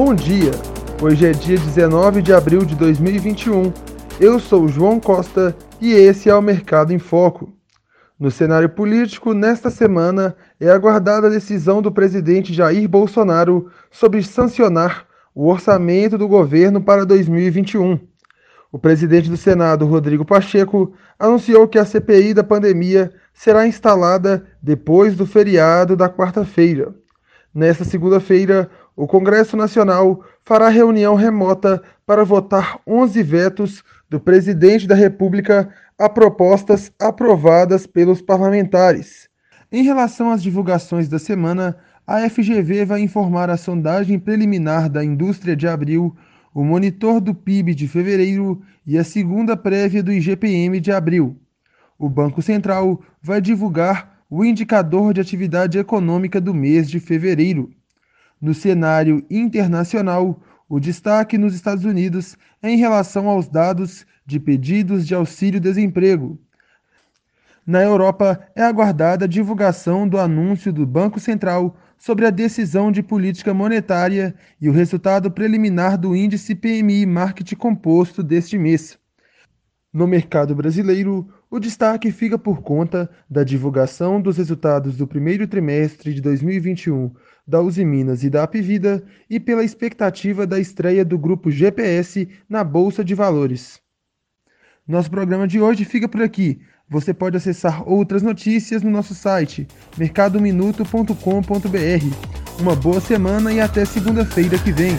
Bom dia! Hoje é dia 19 de abril de 2021. Eu sou João Costa e esse é o Mercado em Foco. No cenário político, nesta semana é aguardada a decisão do presidente Jair Bolsonaro sobre sancionar o orçamento do governo para 2021. O presidente do Senado, Rodrigo Pacheco, anunciou que a CPI da pandemia será instalada depois do feriado da quarta-feira. Nesta segunda-feira, o Congresso Nacional fará reunião remota para votar 11 vetos do presidente da República a propostas aprovadas pelos parlamentares. Em relação às divulgações da semana, a FGV vai informar a sondagem preliminar da indústria de abril, o monitor do PIB de fevereiro e a segunda prévia do IGPM de abril. O Banco Central vai divulgar o indicador de atividade econômica do mês de fevereiro. No cenário internacional, o destaque nos Estados Unidos é em relação aos dados de pedidos de auxílio-desemprego. Na Europa, é aguardada a divulgação do anúncio do Banco Central sobre a decisão de política monetária e o resultado preliminar do índice PMI Market Composto deste mês. No mercado brasileiro, o destaque fica por conta da divulgação dos resultados do primeiro trimestre de 2021 da Uzi Minas e da Apivida e pela expectativa da estreia do grupo GPS na Bolsa de Valores. Nosso programa de hoje fica por aqui. Você pode acessar outras notícias no nosso site mercadominuto.com.br. Uma boa semana e até segunda-feira que vem.